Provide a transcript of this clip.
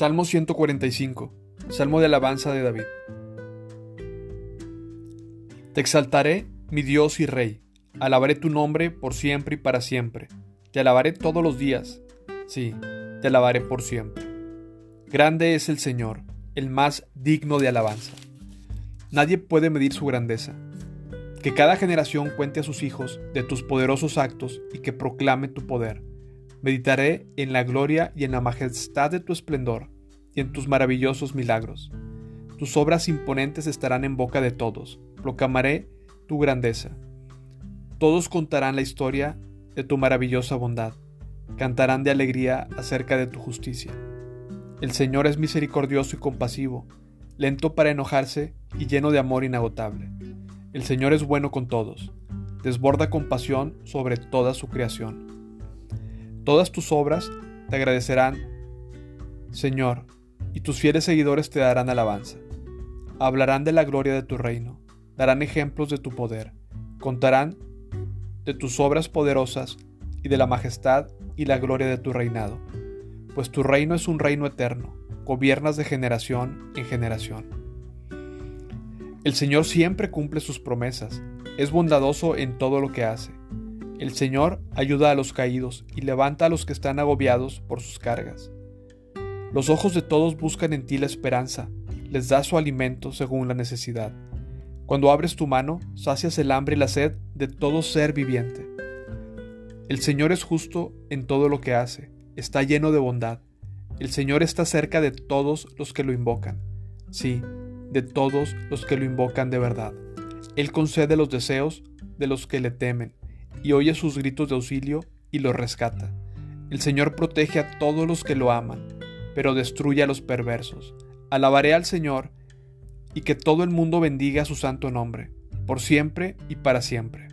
Salmo 145. Salmo de alabanza de David. Te exaltaré, mi Dios y Rey. Alabaré tu nombre por siempre y para siempre. Te alabaré todos los días. Sí, te alabaré por siempre. Grande es el Señor, el más digno de alabanza. Nadie puede medir su grandeza. Que cada generación cuente a sus hijos de tus poderosos actos y que proclame tu poder. Meditaré en la gloria y en la majestad de tu esplendor y en tus maravillosos milagros. Tus obras imponentes estarán en boca de todos. Proclamaré tu grandeza. Todos contarán la historia de tu maravillosa bondad. Cantarán de alegría acerca de tu justicia. El Señor es misericordioso y compasivo, lento para enojarse y lleno de amor inagotable. El Señor es bueno con todos, desborda compasión sobre toda su creación. Todas tus obras te agradecerán, Señor, y tus fieles seguidores te darán alabanza. Hablarán de la gloria de tu reino, darán ejemplos de tu poder, contarán de tus obras poderosas y de la majestad y la gloria de tu reinado, pues tu reino es un reino eterno, gobiernas de generación en generación. El Señor siempre cumple sus promesas, es bondadoso en todo lo que hace el Señor ayuda a los caídos y levanta a los que están agobiados por sus cargas. Los ojos de todos buscan en ti la esperanza, les da su alimento según la necesidad. Cuando abres tu mano, sacias el hambre y la sed de todo ser viviente. El Señor es justo en todo lo que hace, está lleno de bondad. El Señor está cerca de todos los que lo invocan. Sí, de todos los que lo invocan de verdad. Él concede los deseos de los que le temen y oye sus gritos de auxilio y los rescata. El Señor protege a todos los que lo aman, pero destruye a los perversos. Alabaré al Señor y que todo el mundo bendiga su santo nombre, por siempre y para siempre.